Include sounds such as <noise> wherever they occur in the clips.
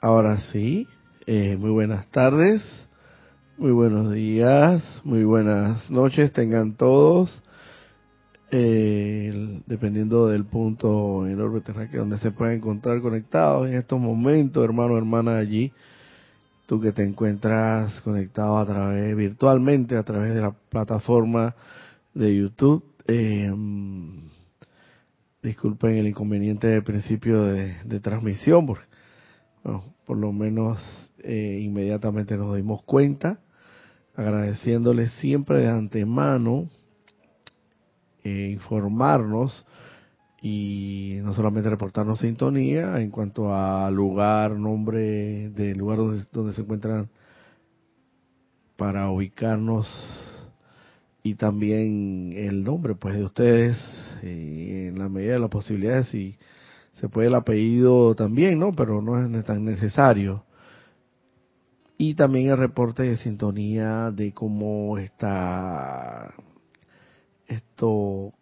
Ahora sí, eh, muy buenas tardes, muy buenos días, muy buenas noches tengan todos. Eh, dependiendo del punto en el orbe terráqueo donde se pueden encontrar conectados en estos momentos, hermano, hermana allí, tú que te encuentras conectado a través, virtualmente a través de la plataforma de YouTube. Eh, disculpen el inconveniente de principio de, de transmisión, porque por lo menos eh, inmediatamente nos dimos cuenta, agradeciéndoles siempre de antemano eh, informarnos y no solamente reportarnos sintonía en cuanto a lugar, nombre del lugar donde, donde se encuentran para ubicarnos y también el nombre pues de ustedes eh, en la medida de las posibilidades y se puede el apellido también, ¿no? Pero no es tan necesario. Y también el reporte de sintonía de cómo está esto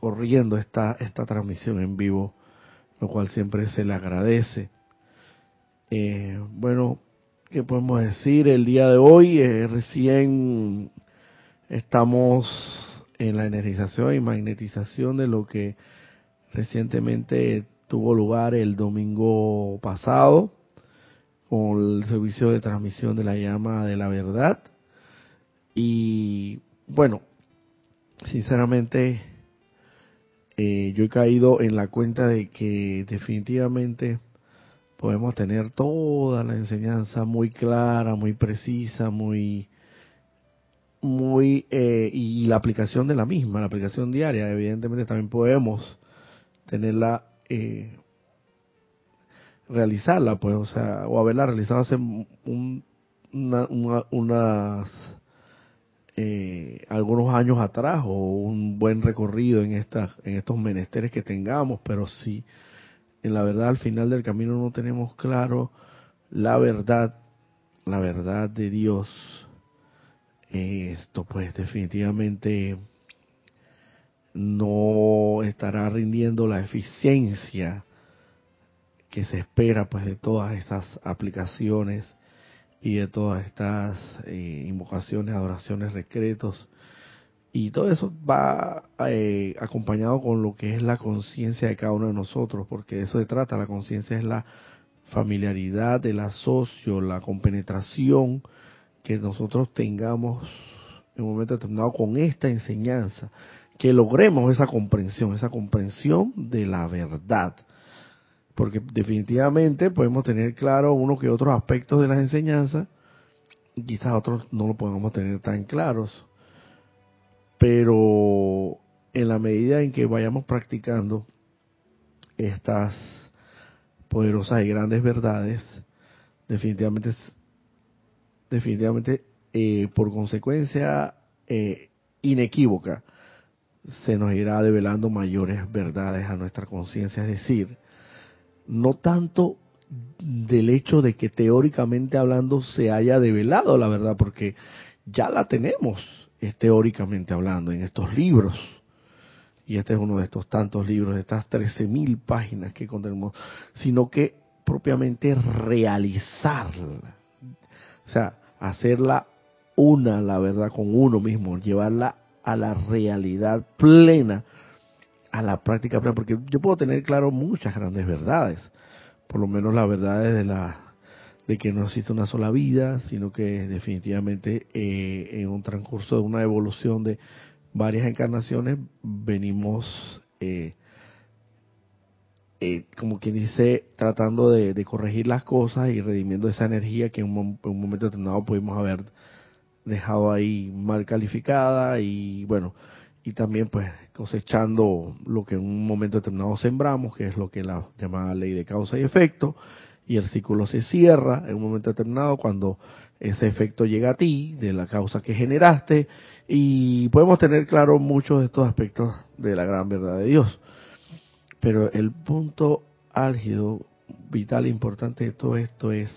corriendo esta, esta transmisión en vivo, lo cual siempre se le agradece. Eh, bueno, ¿qué podemos decir? El día de hoy eh, recién estamos en la energización y magnetización de lo que recientemente tuvo lugar el domingo pasado con el servicio de transmisión de la llama de la verdad. Y bueno, sinceramente, eh, yo he caído en la cuenta de que definitivamente podemos tener toda la enseñanza muy clara, muy precisa, muy muy eh, y la aplicación de la misma, la aplicación diaria, evidentemente también podemos tenerla eh, realizarla, pues, o sea, o haberla realizado hace un, unas eh, algunos años atrás o un buen recorrido en estas en estos menesteres que tengamos, pero si en la verdad al final del camino no tenemos claro la verdad, la verdad de Dios, esto pues definitivamente no estará rindiendo la eficiencia que se espera pues de todas estas aplicaciones y de todas estas eh, invocaciones, adoraciones, recretos y todo eso va eh, acompañado con lo que es la conciencia de cada uno de nosotros, porque de eso se trata, la conciencia es la familiaridad, el asocio, la compenetración que nosotros tengamos en un momento determinado con esta enseñanza que logremos esa comprensión, esa comprensión de la verdad. Porque definitivamente podemos tener claro uno que otros aspectos de las enseñanzas, quizás otros no lo podamos tener tan claros. Pero en la medida en que vayamos practicando estas poderosas y grandes verdades, definitivamente, definitivamente eh, por consecuencia eh, inequívoca, se nos irá develando mayores verdades a nuestra conciencia, es decir, no tanto del hecho de que teóricamente hablando se haya develado la verdad, porque ya la tenemos teóricamente hablando en estos libros. Y este es uno de estos tantos libros, de estas 13.000 páginas que contenemos, sino que propiamente realizarla. O sea, hacerla una, la verdad, con uno mismo, llevarla a la realidad plena, a la práctica plena, porque yo puedo tener claro muchas grandes verdades, por lo menos las verdades de la de que no existe una sola vida, sino que definitivamente eh, en un transcurso de una evolución de varias encarnaciones venimos, eh, eh, como quien dice, tratando de, corregir las cosas y redimiendo esa energía que en un, en un momento determinado pudimos haber dejado ahí mal calificada y bueno, y también pues cosechando lo que en un momento determinado sembramos, que es lo que la llamada ley de causa y efecto, y el círculo se cierra en un momento determinado cuando ese efecto llega a ti, de la causa que generaste, y podemos tener claro muchos de estos aspectos de la gran verdad de Dios. Pero el punto álgido, vital importante de todo esto es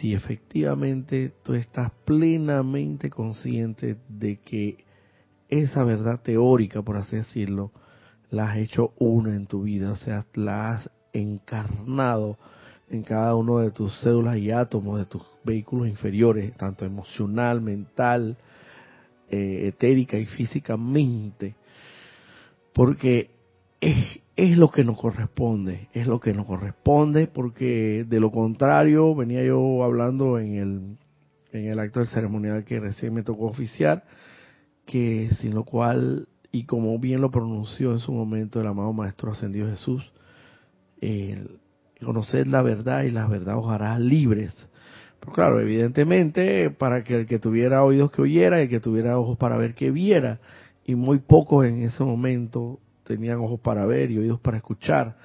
si efectivamente tú estás plenamente consciente de que esa verdad teórica, por así decirlo, la has hecho una en tu vida, o sea, la has encarnado en cada uno de tus células y átomos de tus vehículos inferiores, tanto emocional, mental, eh, etérica y físicamente, porque es, es lo que nos corresponde, es lo que nos corresponde, porque de lo contrario, venía yo hablando en el, en el acto del ceremonial que recién me tocó oficiar, que sin lo cual, y como bien lo pronunció en su momento el amado Maestro Ascendido Jesús, el, conocer la verdad y la verdad os hará libres. Pero claro, evidentemente, para que el que tuviera oídos que oyera el que tuviera ojos para ver que viera, y muy pocos en ese momento tenían ojos para ver y oídos para escuchar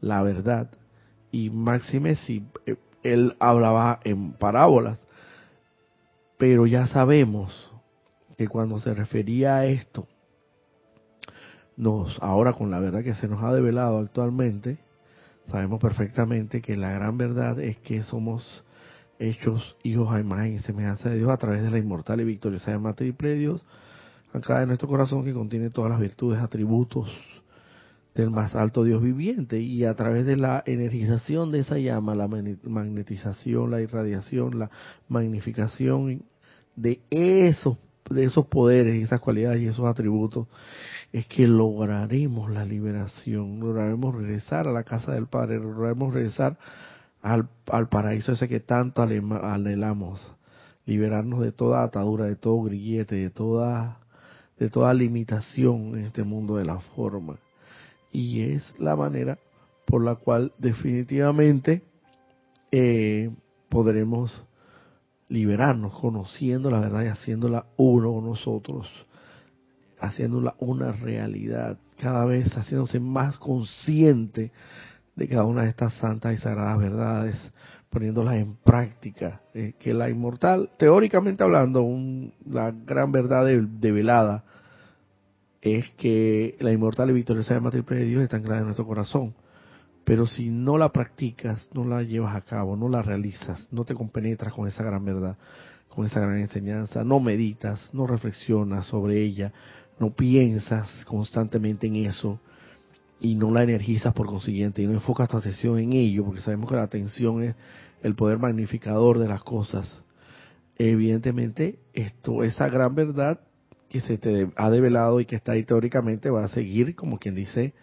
la verdad. Y máxime si eh, él hablaba en parábolas. Pero ya sabemos que cuando se refería a esto, nos, ahora con la verdad que se nos ha develado actualmente, sabemos perfectamente que la gran verdad es que somos hechos hijos a imagen y semejanza de Dios a través de la inmortal y victoriosa llama triple de Dios, acá en nuestro corazón que contiene todas las virtudes, atributos del más alto Dios viviente. Y a través de la energización de esa llama, la magnetización, la irradiación, la magnificación de esos de esos poderes, esas cualidades y esos atributos, es que lograremos la liberación, lograremos regresar a la casa del Padre, lograremos regresar al, al paraíso ese que tanto anhelamos, liberarnos de toda atadura, de todo grillete, de toda, de toda limitación en este mundo de la forma. Y es la manera por la cual definitivamente eh, podremos liberarnos conociendo la verdad y haciéndola uno con nosotros, haciéndola una realidad, cada vez haciéndose más consciente de cada una de estas santas y sagradas verdades, poniéndolas en práctica, eh, que la inmortal, teóricamente hablando, la gran verdad develada es que la inmortal y victoriosa llama triple de Dios está anclada en nuestro corazón. Pero si no la practicas, no la llevas a cabo, no la realizas, no te compenetras con esa gran verdad, con esa gran enseñanza, no meditas, no reflexionas sobre ella, no piensas constantemente en eso y no la energizas por consiguiente y no enfocas tu atención en ello, porque sabemos que la atención es el poder magnificador de las cosas. Evidentemente, esto, esa gran verdad que se te ha develado y que está ahí teóricamente va a seguir, como quien dice,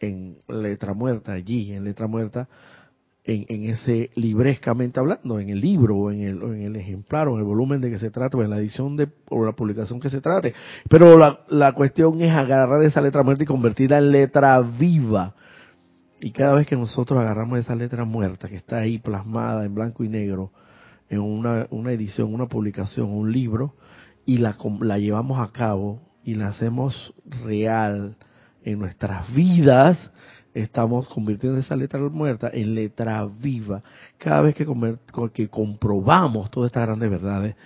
en letra muerta, allí en letra muerta, en, ese librescamente hablando, en el libro o en el, en el ejemplar o en el volumen de que se trate o en la edición de, o la publicación que se trate. Pero la, la cuestión es agarrar esa letra muerta y convertirla en letra viva. Y cada vez que nosotros agarramos esa letra muerta que está ahí plasmada en blanco y negro en una, una edición, una publicación, un libro, y la, la llevamos a cabo y la hacemos real, en nuestras vidas, estamos convirtiendo esa letra muerta en letra viva. Cada vez que, que comprobamos todas estas grandes verdades,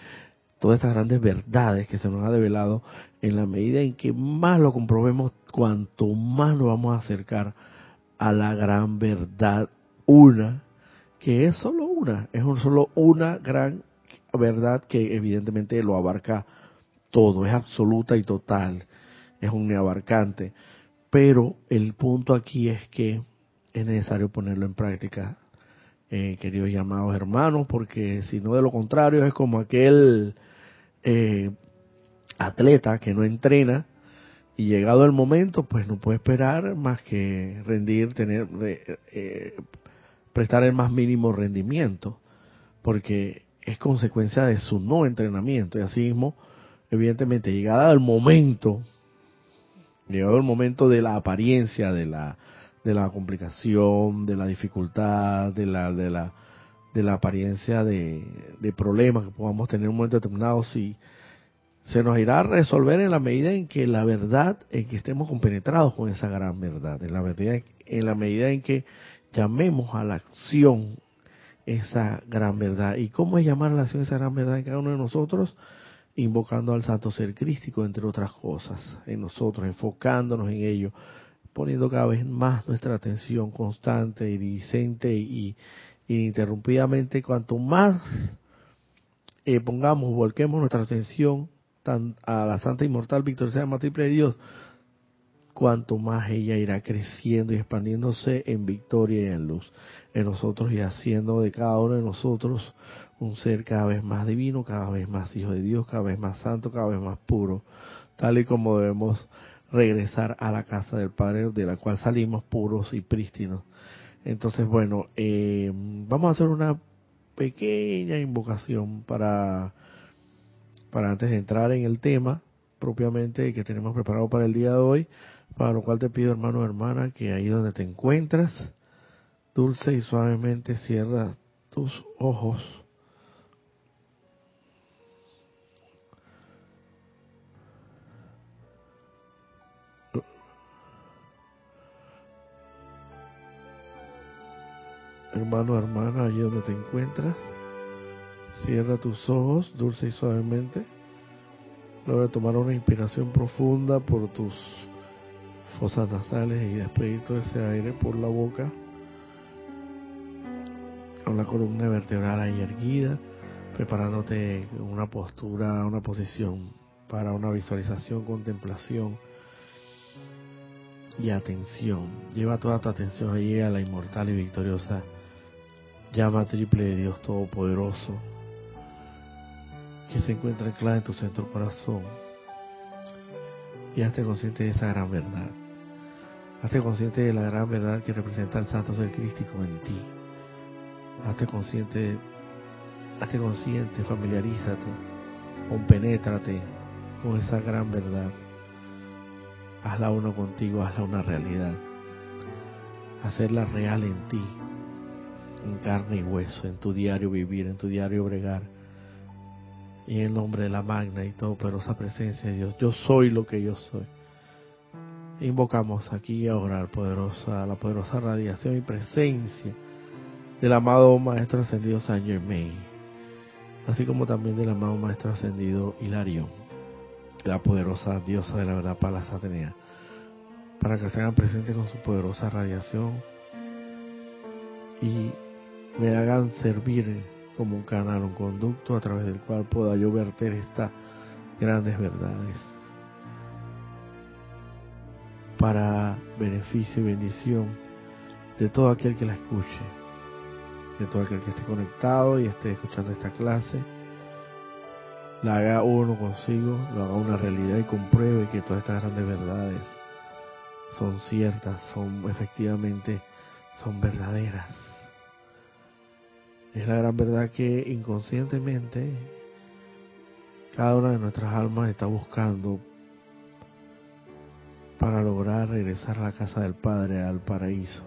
todas estas grandes verdades que se nos ha develado, en la medida en que más lo comprobemos, cuanto más nos vamos a acercar a la gran verdad, una, que es solo una, es solo una gran verdad que evidentemente lo abarca todo, es absoluta y total, es un abarcante. Pero el punto aquí es que es necesario ponerlo en práctica, eh, queridos llamados hermanos, porque si no de lo contrario es como aquel eh, atleta que no entrena y llegado el momento pues no puede esperar más que rendir, tener, eh, prestar el más mínimo rendimiento, porque es consecuencia de su no entrenamiento. Y así mismo, evidentemente, llegada el momento Llegado el momento de la apariencia, de la, de la complicación, de la dificultad, de la, de la, de la apariencia de, de problemas que podamos tener en un momento determinado, si se nos irá a resolver en la medida en que la verdad, en que estemos compenetrados con esa gran verdad, en la medida, en la medida en que llamemos a la acción esa gran verdad. ¿Y cómo es llamar a la acción esa gran verdad en cada uno de nosotros? Invocando al Santo Ser Crístico, entre otras cosas, en nosotros, enfocándonos en ello, poniendo cada vez más nuestra atención constante, iridiscente y ininterrumpidamente, cuanto más eh, pongamos, volquemos nuestra atención tan, a la Santa Inmortal Victoria Triple de Dios, cuanto más ella irá creciendo y expandiéndose en victoria y en luz en nosotros y haciendo de cada uno de nosotros un ser cada vez más divino, cada vez más hijo de Dios, cada vez más santo, cada vez más puro, tal y como debemos regresar a la casa del Padre de la cual salimos puros y prístinos. Entonces, bueno, eh, vamos a hacer una pequeña invocación para, para antes de entrar en el tema propiamente que tenemos preparado para el día de hoy, para lo cual te pido hermano o hermana que ahí donde te encuentras, dulce y suavemente cierra tus ojos. Hermano, hermana, allí donde te encuentras, cierra tus ojos dulce y suavemente. Luego de tomar una inspiración profunda por tus fosas nasales y despedir todo ese aire por la boca, con la columna vertebral ahí erguida, preparándote una postura, una posición para una visualización, contemplación y atención. Lleva toda tu atención allí a la inmortal y victoriosa llama triple de Dios Todopoderoso que se encuentra anclada en tu centro corazón. Y hazte consciente de esa gran verdad. Hazte consciente de la gran verdad que representa el Santo Ser Crístico en ti. Hazte consciente, hazte consciente, familiarízate, compenétrate con esa gran verdad. Hazla uno contigo, hazla una realidad. Hacerla real en ti, en carne y hueso, en tu diario vivir, en tu diario bregar y en el nombre de la magna y todo poderosa presencia de Dios. Yo soy lo que yo soy. Invocamos aquí ahora al poderosa, la poderosa radiación y presencia del amado Maestro Ascendido San Germain, así como también del amado Maestro Ascendido Hilario, la poderosa diosa de la verdad Palas Atenea, para que se hagan presentes con su poderosa radiación y me hagan servir como un canal, un conducto a través del cual pueda yo verter estas grandes verdades. Para beneficio y bendición de todo aquel que la escuche, de todo aquel que esté conectado y esté escuchando esta clase, la haga uno consigo, lo haga una realidad y compruebe que todas estas grandes verdades son ciertas, son efectivamente, son verdaderas es la gran verdad que inconscientemente cada una de nuestras almas está buscando para lograr regresar a la casa del Padre, al paraíso,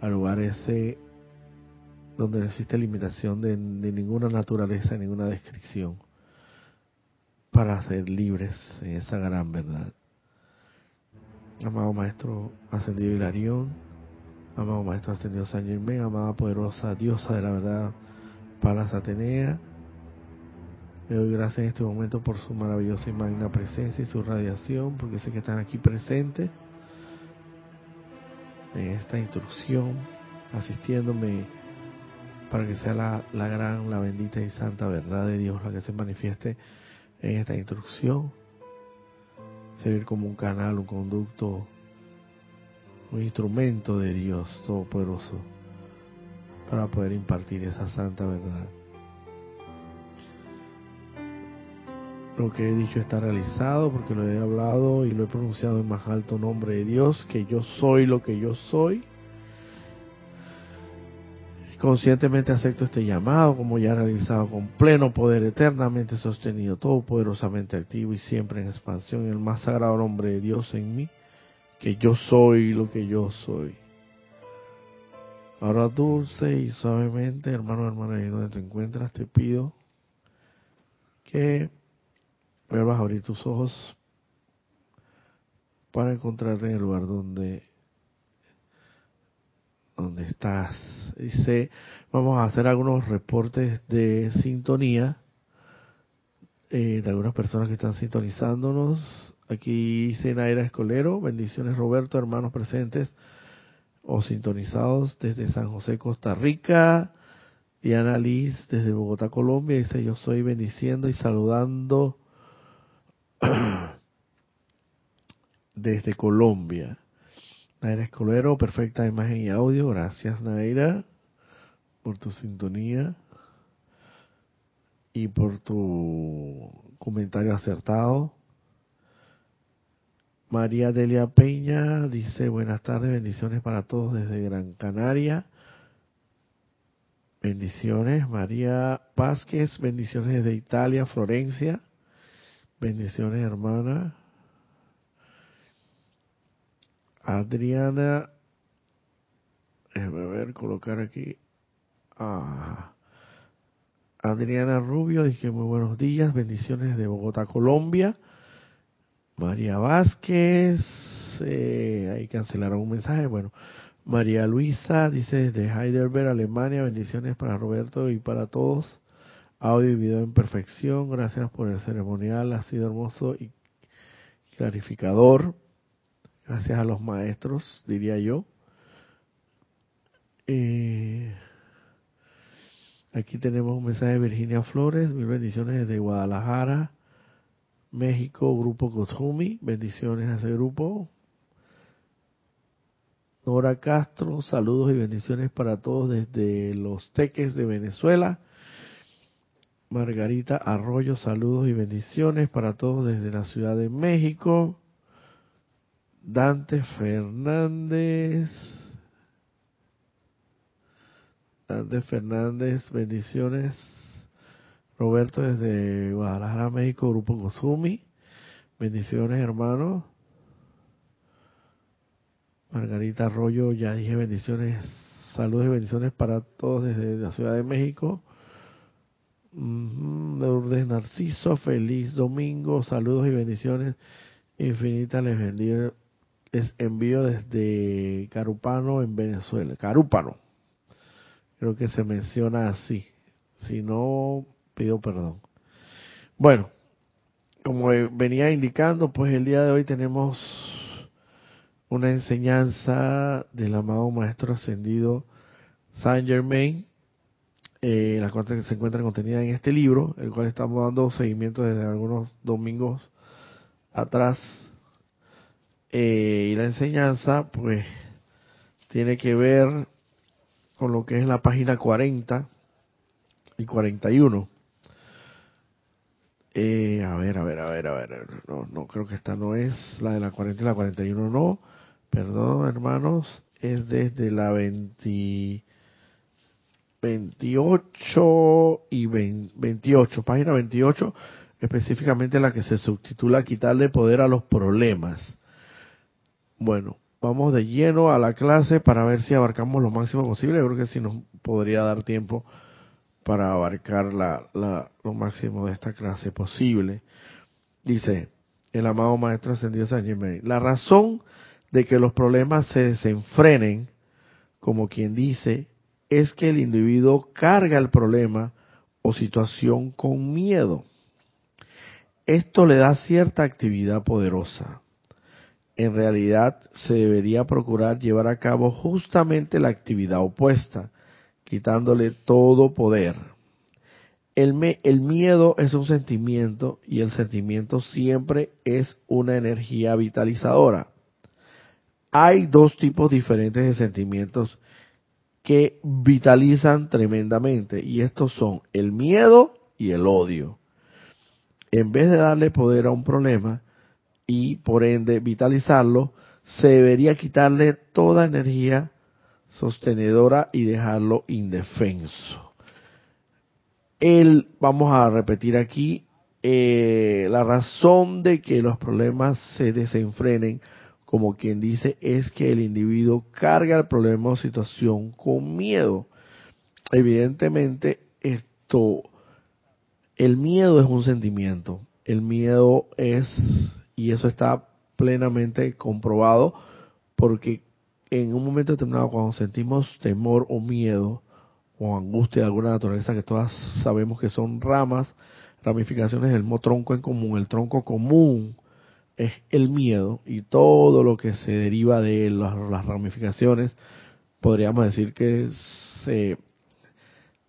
al lugar ese donde no existe limitación de, ninguna naturaleza, ninguna descripción, para ser libres en esa gran verdad. Amado Maestro Ascendido Hilarión, amado Maestro Ascendido San Germán, amada poderosa diosa de la verdad, Palas Atenea. Le doy gracias en este momento por su maravillosa y magna presencia y su radiación, porque sé que están aquí presentes en esta instrucción, asistiéndome para que sea la, la gran, la bendita y santa verdad de Dios la que se manifieste en esta instrucción. Servir como un canal, un conducto un instrumento de Dios Todopoderoso para poder impartir esa santa verdad. Lo que he dicho está realizado porque lo he hablado y lo he pronunciado en más alto nombre de Dios, que yo soy lo que yo soy. Conscientemente acepto este llamado como ya realizado con pleno poder, eternamente sostenido, todopoderosamente activo y siempre en expansión el más sagrado nombre de Dios en mí que yo soy lo que yo soy. Ahora dulce y suavemente, hermano, hermana, ahí donde te encuentras, te pido que vuelvas a abrir tus ojos para encontrarte en el lugar donde donde estás. Dice, vamos a hacer algunos reportes de sintonía eh, de algunas personas que están sintonizándonos Aquí dice Naira Escolero, bendiciones Roberto, hermanos presentes o sintonizados desde San José, Costa Rica. Diana Liz desde Bogotá, Colombia, dice yo soy bendiciendo y saludando <clears throat> desde Colombia. Naira Escolero, perfecta imagen y audio. Gracias, Naira, por tu sintonía y por tu comentario acertado. María Delia Peña dice buenas tardes, bendiciones para todos desde Gran Canaria. Bendiciones. María Vázquez, bendiciones desde Italia, Florencia. Bendiciones, hermana. Adriana, déjame ver, colocar aquí. Ah, Adriana Rubio, dije muy buenos días, bendiciones de Bogotá, Colombia. María Vázquez, eh, ahí cancelaron un mensaje, bueno. María Luisa dice desde Heidelberg, Alemania, bendiciones para Roberto y para todos. Audio y video en perfección, gracias por el ceremonial, ha sido hermoso y clarificador. Gracias a los maestros, diría yo. Eh, aquí tenemos un mensaje de Virginia Flores, mil bendiciones desde Guadalajara, México, Grupo Kotumi, bendiciones a ese grupo. Nora Castro, saludos y bendiciones para todos desde Los Teques de Venezuela. Margarita Arroyo, saludos y bendiciones para todos desde la Ciudad de México. Dante Fernández. Dante Fernández, bendiciones. Roberto desde Guadalajara, México, Grupo Gozumi. Bendiciones, hermanos. Margarita Arroyo, ya dije bendiciones, saludos y bendiciones para todos desde la Ciudad de México. Lourdes Narciso, feliz domingo, saludos y bendiciones infinitas les bendigo, les envío desde Carupano en Venezuela. Carúpano, creo que se menciona así, si no pido perdón. Bueno, como venía indicando, pues el día de hoy tenemos una enseñanza del amado Maestro Ascendido Saint Germain, eh, la cual se encuentra contenida en este libro, el cual estamos dando seguimiento desde algunos domingos atrás. Eh, y la enseñanza, pues, tiene que ver con lo que es la página 40 y 41. Eh, a ver, a ver, a ver, a ver. No, no, creo que esta no es la de la 40 y la 41, no. Perdón, hermanos. Es desde la 20, 28 y 28, página 28, específicamente la que se subtitula Quitarle poder a los problemas. Bueno, vamos de lleno a la clase para ver si abarcamos lo máximo posible. Creo que sí nos podría dar tiempo para abarcar lo máximo de esta clase posible. Dice el amado Maestro Ascendido San Germain. La razón de que los problemas se desenfrenen, como quien dice, es que el individuo carga el problema o situación con miedo. Esto le da cierta actividad poderosa. En realidad se debería procurar llevar a cabo justamente la actividad opuesta, quitándole todo poder. El, miedo es un sentimiento y el sentimiento siempre es una energía vitalizadora. Hay dos tipos diferentes de sentimientos que vitalizan tremendamente y estos son el miedo y el odio. En vez de darle poder a un problema y por ende vitalizarlo, se debería quitarle toda energía sostenedora y dejarlo indefenso. El, vamos a repetir aquí, eh, la razón de que los problemas se desenfrenen como quien dice, es que el individuo carga el problema o situación con miedo. Evidentemente, esto, el miedo es un sentimiento. El miedo es, y eso está plenamente comprobado, porque en un momento determinado, cuando sentimos temor o miedo, o angustia de alguna naturaleza, que todas sabemos que son ramas, ramificaciones del mismo tronco en común, el tronco común es el miedo y todo lo que se deriva de las, las ramificaciones, podríamos decir que se,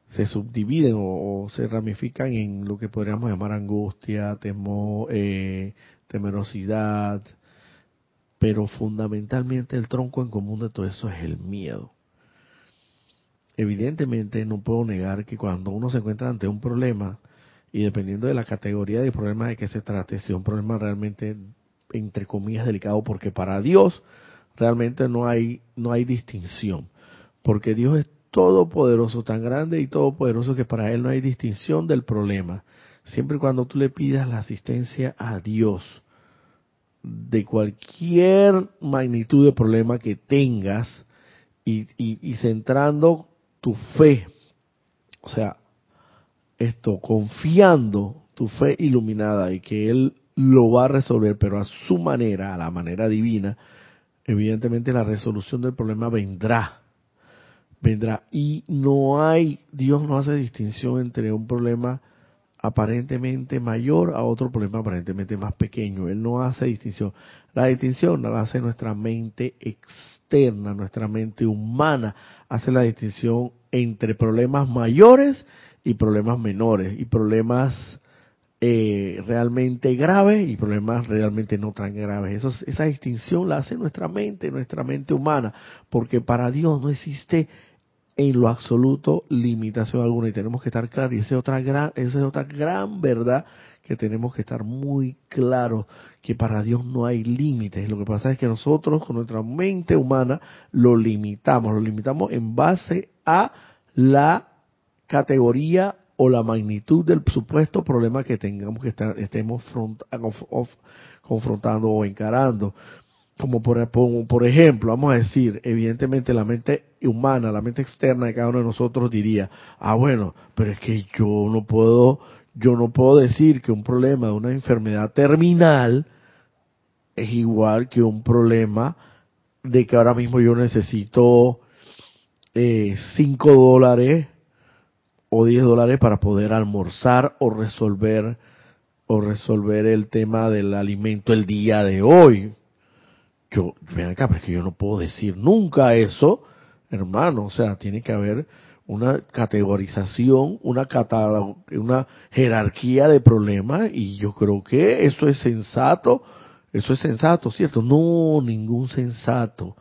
se subdividen o, se ramifican en lo que podríamos llamar angustia, temor, eh, temerosidad, pero fundamentalmente el tronco en común de todo eso es el miedo. Evidentemente no puedo negar que cuando uno se encuentra ante un problema, y dependiendo de la categoría de problema de que se trate, si es un problema realmente entre comillas delicado, porque para Dios realmente no hay, no hay distinción, porque Dios es todopoderoso, tan grande y todopoderoso que para Él no hay distinción del problema. Siempre y cuando tú le pidas la asistencia a Dios de cualquier magnitud de problema que tengas y, centrando tu fe, o sea, esto, confiando tu fe iluminada y que Él lo va a resolver, pero a su manera, a la manera divina, evidentemente la resolución del problema vendrá. Vendrá. Y no hay, Dios no hace distinción entre un problema aparentemente mayor a otro problema aparentemente más pequeño. Él no hace distinción. La distinción la hace nuestra mente externa, nuestra mente humana, hace la distinción entre problemas mayores y problemas menores y problemas eh, realmente graves y problemas realmente no tan graves. Esa distinción la hace nuestra mente, nuestra mente humana, porque para Dios no existe en lo absoluto limitación alguna y tenemos que estar claros y esa es otra gran, esa es otra gran verdad que tenemos que estar muy claros que para Dios no hay límites. Lo que pasa es que nosotros con nuestra mente humana lo limitamos, lo limitamos en base a la categoría o la magnitud del supuesto problema que tengamos que estar, estemos confrontando o encarando. Como por, ejemplo, vamos a decir, evidentemente la mente humana, la mente externa de cada uno de nosotros diría, ah bueno, pero es que yo no puedo, yo no puedo decir que un problema de una enfermedad terminal es igual que un problema de que ahora mismo yo necesito eh, 5 dólares o 10 dólares para poder almorzar o resolver o resolver el tema del alimento el día de hoy. Yo, ven acá, pero que yo no puedo decir nunca eso, hermano, o sea, tiene que haber una categorización, una una jerarquía de problemas y yo creo que eso es sensato, eso es sensato, ¿cierto? No, ningún sensato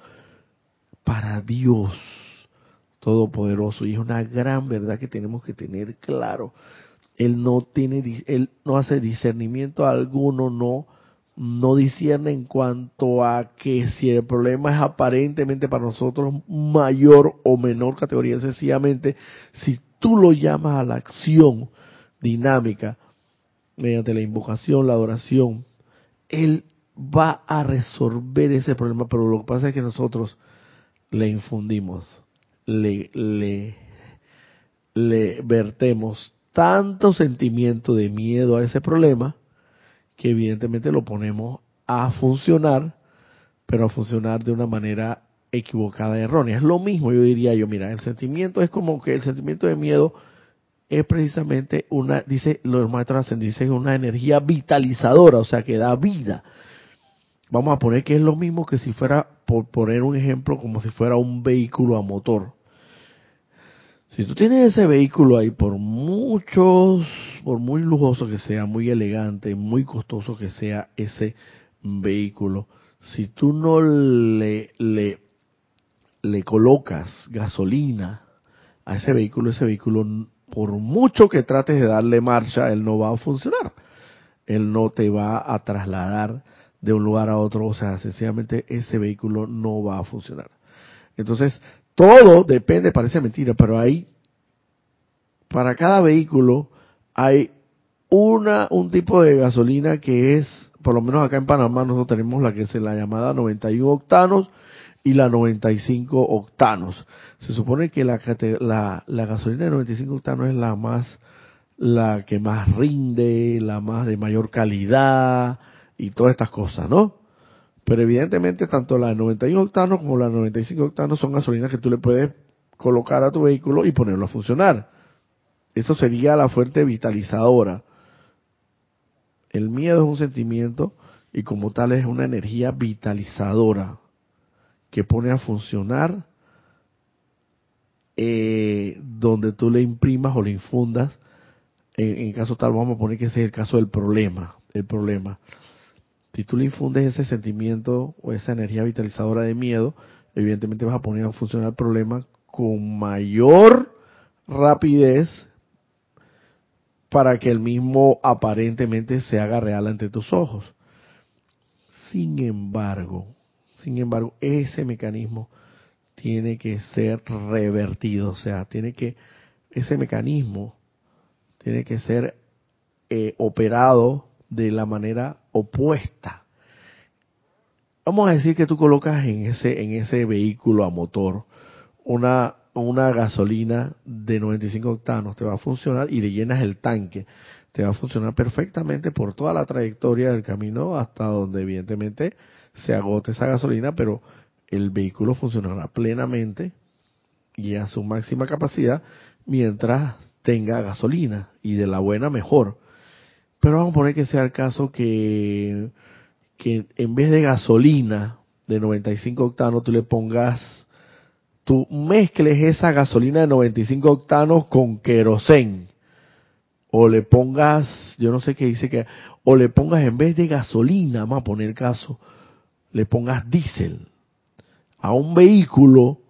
para Dios todopoderoso y es una gran verdad que tenemos que tener claro. Él no tiene él no hace discernimiento alguno, no no discierne en cuanto a que si el problema es aparentemente para nosotros mayor o menor categoría, sencillamente si tú lo llamas a la acción dinámica mediante la invocación, la adoración, él va a resolver ese problema, pero lo que pasa es que nosotros le infundimos le, le, vertemos tanto sentimiento de miedo a ese problema que evidentemente lo ponemos a funcionar, pero a funcionar de una manera equivocada, errónea. Es lo mismo, yo diría yo, mira, el sentimiento es como que el sentimiento de miedo es precisamente una, dice los maestros dicen una energía vitalizadora, o sea, que da vida. Vamos a poner que es lo mismo que si fuera, por poner un ejemplo, como si fuera un vehículo a motor. Si tú tienes ese vehículo ahí, por muchos, por muy lujoso que sea, muy elegante, muy costoso que sea ese vehículo, si tú no le, le, le colocas gasolina a ese vehículo, ese vehículo, por mucho que trates de darle marcha, él no va a funcionar. Él no te va a trasladar de un lugar a otro, o sea, sencillamente ese vehículo no va a funcionar. Entonces, todo depende, parece mentira, pero hay, para cada vehículo hay una, un tipo de gasolina que es, por lo menos acá en Panamá nosotros tenemos la que es la llamada 91 octanos y la 95 octanos. Se supone que la, la, la gasolina de 95 octanos es la más, la que más rinde, la más de mayor calidad y todas estas cosas, ¿no? Pero evidentemente tanto la 91 octanos como la 95 octanos son gasolinas que tú le puedes colocar a tu vehículo y ponerlo a funcionar. Eso sería la fuente vitalizadora. El miedo es un sentimiento y como tal es una energía vitalizadora que pone a funcionar eh, donde tú le imprimas o le infundas. En, en caso tal, vamos a poner que ese es el caso del problema. El problema Si tú le infundes ese sentimiento o esa energía vitalizadora de miedo, evidentemente vas a poner a funcionar el problema con mayor rapidez para que el mismo aparentemente se haga real ante tus ojos. Sin embargo, sin embargo, ese mecanismo tiene que ser revertido, o sea, tiene que ese mecanismo tiene que ser eh, operado de la manera opuesta. Vamos a decir que tú colocas en ese en ese vehículo a motor una una gasolina de 95 octanos, te va a funcionar y le llenas el tanque, te va a funcionar perfectamente por toda la trayectoria del camino hasta donde evidentemente se agote esa gasolina, pero el vehículo funcionará plenamente y a su máxima capacidad mientras tenga gasolina y de la buena mejor. Pero vamos a poner que sea el caso que, que en vez de gasolina de 95 octanos tú le pongas, tú mezcles esa gasolina de 95 octanos con querosén. O le pongas, yo no sé qué dice que, o le pongas en vez de gasolina, vamos a poner caso, le pongas diésel. A un vehículo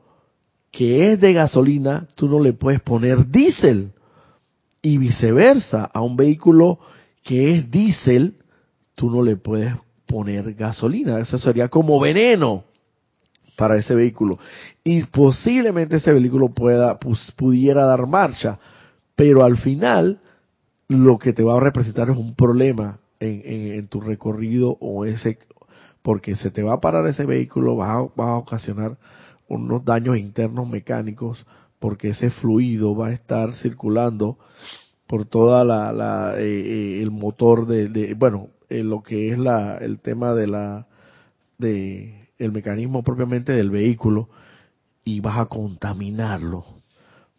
que es de gasolina, tú no le puedes poner diésel. Y viceversa, a un vehículo que es diésel, tú no le puedes poner gasolina. Eso sería como veneno para ese vehículo. Y posiblemente ese vehículo pueda, pues, pudiera dar marcha, pero al final lo que te va a representar es un problema en, en tu recorrido o ese, porque se te va a parar ese vehículo, va a ocasionar unos daños internos mecánicos, porque ese fluido va a estar circulando por toda la, la eh, eh, el motor de, bueno eh, lo que es la el tema de la de el mecanismo propiamente del vehículo y vas a contaminarlo.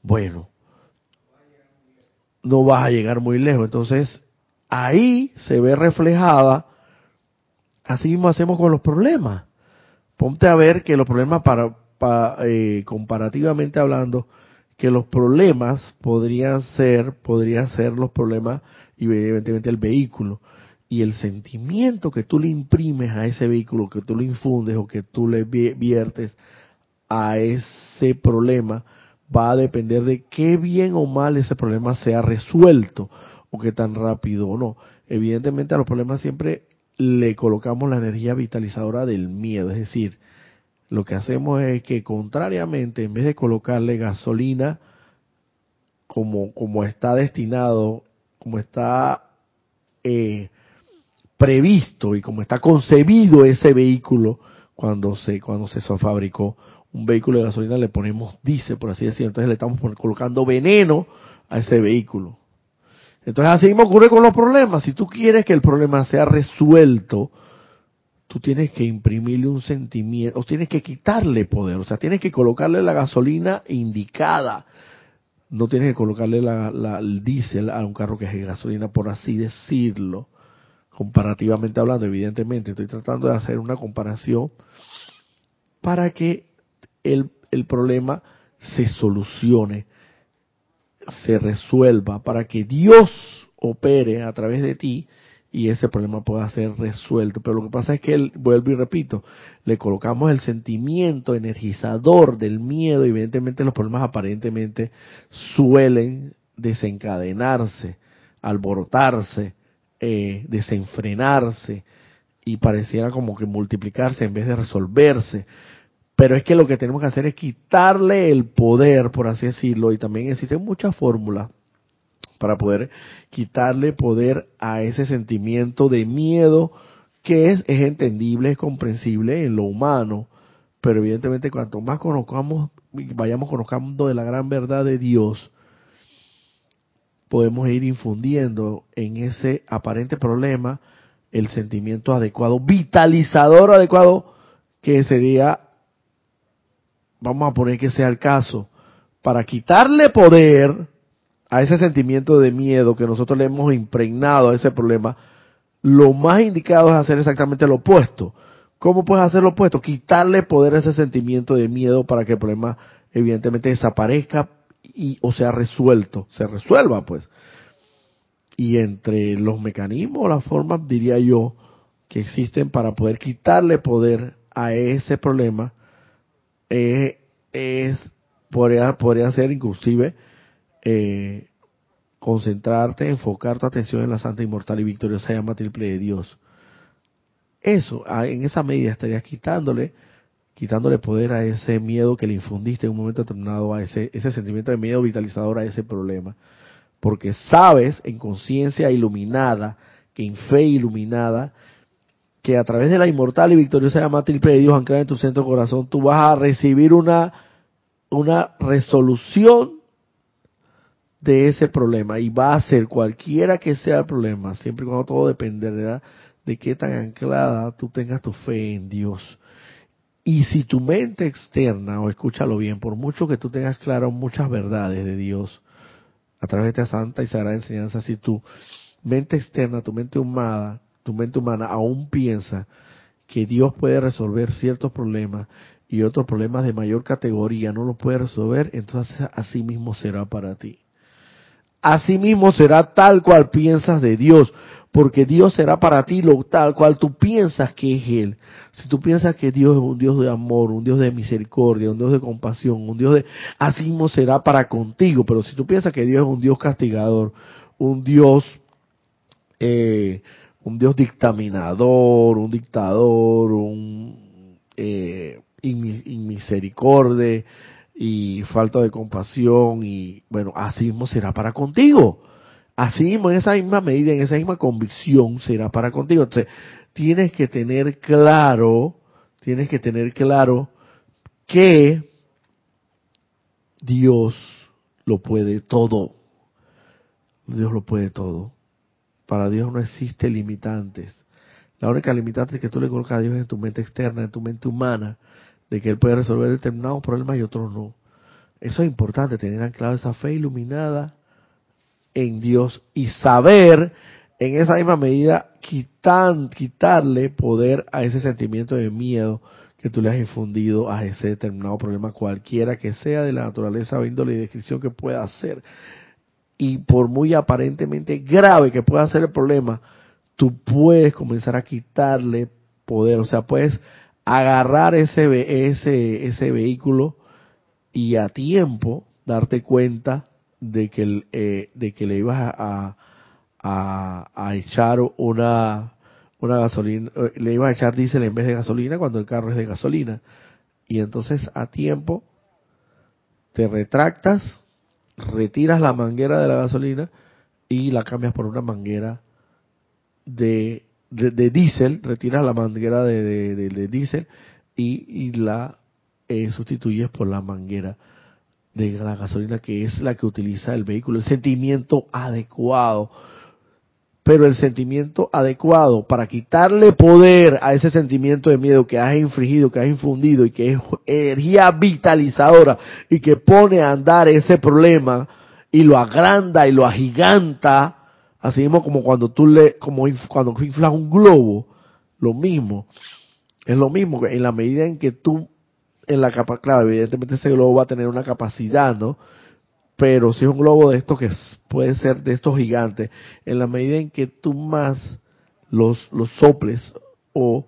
Bueno no vas a llegar muy lejos. Entonces ahí se ve reflejada así mismo hacemos con los problemas. Ponte a ver que los problemas para, para comparativamente hablando que los problemas podrían ser, podrían ser los problemas y evidentemente el vehículo y el sentimiento que tú le imprimes a ese vehículo, que tú le infundes o que tú le viertes a ese problema, va a depender de qué bien o mal ese problema sea resuelto o qué tan rápido o no. Evidentemente a los problemas siempre le colocamos la energía vitalizadora del miedo, es decir, lo que hacemos es que contrariamente, en vez de colocarle gasolina como, como está destinado, como está eh, previsto y como está concebido ese vehículo cuando se, cuando se fabricó un vehículo de gasolina, le ponemos dice por así decirlo, entonces le estamos colocando veneno a ese vehículo. Entonces así mismo ocurre con los problemas. Si tú quieres que el problema sea resuelto, tú tienes que imprimirle un sentimiento, o tienes que quitarle poder, o sea, tienes que colocarle la gasolina indicada. No tienes que colocarle el diésel a un carro que es de gasolina, por así decirlo, comparativamente hablando, evidentemente. Estoy tratando de hacer una comparación para que el problema se solucione, se resuelva, para que Dios opere a través de ti y ese problema pueda ser resuelto. Pero lo que pasa es que, vuelvo y repito, le colocamos el sentimiento energizador del miedo y evidentemente los problemas aparentemente suelen desencadenarse, alborotarse, eh, desenfrenarse y pareciera como que multiplicarse en vez de resolverse. Pero es que lo que tenemos que hacer es quitarle el poder, por así decirlo, y también existen muchas fórmulas para poder quitarle poder a ese sentimiento de miedo que es, es entendible, es comprensible en lo humano, pero evidentemente cuanto más conozcamos, vayamos conozcando de la gran verdad de Dios, podemos ir infundiendo en ese aparente problema el sentimiento adecuado, vitalizador adecuado, que sería, vamos a poner que sea el caso, para quitarle poder a ese sentimiento de miedo que nosotros le hemos impregnado a ese problema, lo más indicado es hacer exactamente lo opuesto. ¿Cómo puedes hacer lo opuesto? Quitarle poder a ese sentimiento de miedo para que el problema evidentemente desaparezca y o sea resuelto, se resuelva pues. Y entre los mecanismos, las formas, diría yo, que existen para poder quitarle poder a ese problema eh, es podría, podría ser inclusive eh, concentrarte, enfocar tu atención en la santa, inmortal y victoriosa llama triple de Dios. Eso, en esa medida estarías quitándole, quitándole poder a ese miedo que le infundiste en un momento determinado, a ese, ese sentimiento de miedo vitalizador a ese problema. Porque sabes en conciencia iluminada, en fe iluminada, que a través de la inmortal y victoriosa llama triple de Dios anclada en tu centro corazón, tú vas a recibir una, una resolución ese problema y va a ser cualquiera que sea el problema, siempre y cuando todo dependerá de qué tan anclada tú tengas tu fe en Dios. Y si tu mente externa, o escúchalo bien, por mucho que tú tengas claro muchas verdades de Dios a través de esta santa y sagrada enseñanza, si tu mente externa, tu mente humana, tu mente humana aún piensa que Dios puede resolver ciertos problemas y otros problemas de mayor categoría no lo puede resolver, entonces así mismo será para ti. Asimismo será tal cual piensas de Dios, porque Dios será para ti lo tal cual tú piensas que es Él. Si tú piensas que Dios es un Dios de amor, un Dios de misericordia, un Dios de compasión, un Dios de... Así mismo será para contigo, pero si tú piensas que Dios es un Dios castigador, un Dios... Eh, un Dios dictaminador, un dictador, un eh, inmisericordia, y falta de compasión y bueno, así mismo será para contigo. Así mismo, en esa misma medida, en esa misma convicción será para contigo. Entonces, tienes que tener claro, tienes que tener claro que Dios lo puede todo. Dios lo puede todo. Para Dios no existe limitantes. La única limitante que tú le colocas a Dios es en tu mente externa, en tu mente humana de que Él puede resolver determinados problemas y otros no. Eso es importante, tener anclado esa fe iluminada en Dios y saber en esa misma medida quitar, quitarle poder a ese sentimiento de miedo que tú le has infundido a ese determinado problema, cualquiera que sea de la naturaleza índole y descripción que pueda ser. Y por muy aparentemente grave que pueda ser el problema, tú puedes comenzar a quitarle poder, o sea, puedes agarrar ese, ese, ese vehículo y a tiempo darte cuenta de que, eh, de que le ibas a, a, a, echar una, una gasolina, eh, le ibas a echar diésel en vez de gasolina cuando el carro es de gasolina. Y entonces a tiempo te retractas, retiras la manguera de la gasolina y la cambias por una manguera de de, diésel, retiras la manguera de, de, diésel y, la eh, sustituyes por la manguera de la gasolina que es la que utiliza el vehículo, el sentimiento adecuado. Pero el sentimiento adecuado para quitarle poder a ese sentimiento de miedo que has infringido, que has infundido y que es energía vitalizadora y que pone a andar ese problema y lo agranda y lo agiganta, Así mismo como cuando tú le, como cuando inflas un globo, lo mismo. Es lo mismo que en la medida en que tú, en la capa, claro, evidentemente ese globo va a tener una capacidad, ¿no? Pero si es un globo de estos que puede ser de estos gigantes, en la medida en que tú más los, los soples o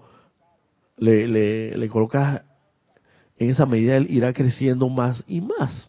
le, le, le colocas en esa medida él irá creciendo más y más.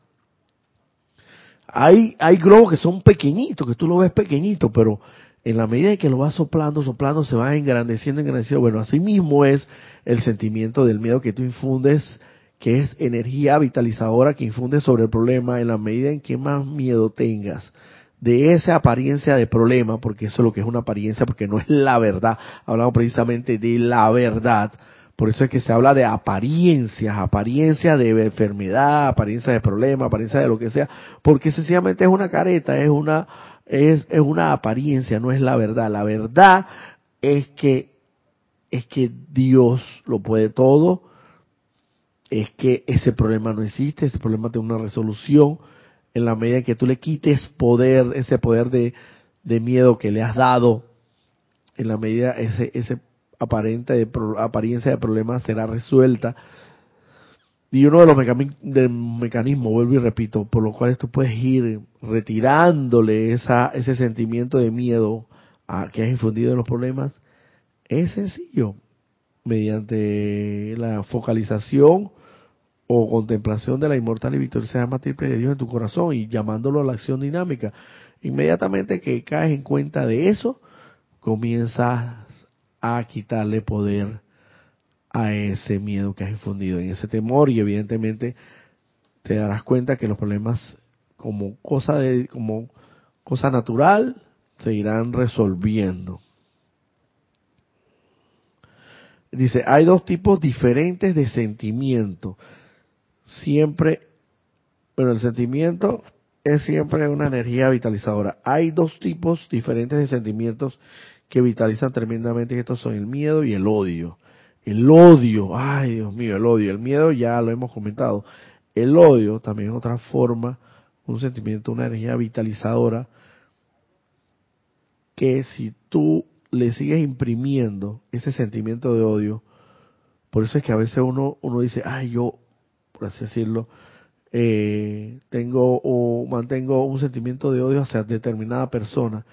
Hay, hay globos que son pequeñitos, que tú lo ves pequeñito, pero en la medida en que lo vas soplando, soplando, se va engrandeciendo, engrandeciendo. Bueno, así mismo es el sentimiento del miedo que tú infundes, que es energía vitalizadora que infundes sobre el problema en la medida en que más miedo tengas de esa apariencia de problema, porque eso es lo que es una apariencia, porque no es la verdad. Hablamos precisamente de la verdad. Por eso es que se habla de apariencias, apariencias de enfermedad, apariencia de problema, apariencia de lo que sea, porque sencillamente es una careta, es una, es, es una apariencia, no es la verdad. La verdad es que, es que Dios lo puede todo, es que ese problema no existe, ese problema tiene una resolución en la medida en que tú le quites poder, ese poder de, de miedo que le has dado, en la medida ese, ese aparente de apariencia de problema será resuelta. Y uno de los mecanismos, vuelvo y repito, por los cuales tú puedes ir retirándole esa, ese sentimiento de miedo a, que has infundido en los problemas, Es sencillo, mediante la focalización o contemplación de la inmortal y victoriosa llama triple de Dios en tu corazón y llamándolo a la acción dinámica. Inmediatamente que caes en cuenta de eso, comienzas a quitarle poder a ese miedo que has infundido, en ese temor y evidentemente te darás cuenta que los problemas como cosa de como cosa natural se irán resolviendo. Dice, hay dos tipos diferentes de sentimiento. Siempre, pero el sentimiento es siempre una energía vitalizadora. Hay dos tipos diferentes de sentimientos que vitalizan tremendamente, estos son el miedo y el odio. El odio, ay Dios mío, el odio. El miedo ya lo hemos comentado. El odio también es otra forma, un sentimiento, una energía vitalizadora, que si tú le sigues imprimiendo ese sentimiento de odio, por eso es que a veces uno, uno dice, ay, yo, por así decirlo, eh, tengo o mantengo un sentimiento de odio hacia determinada persona,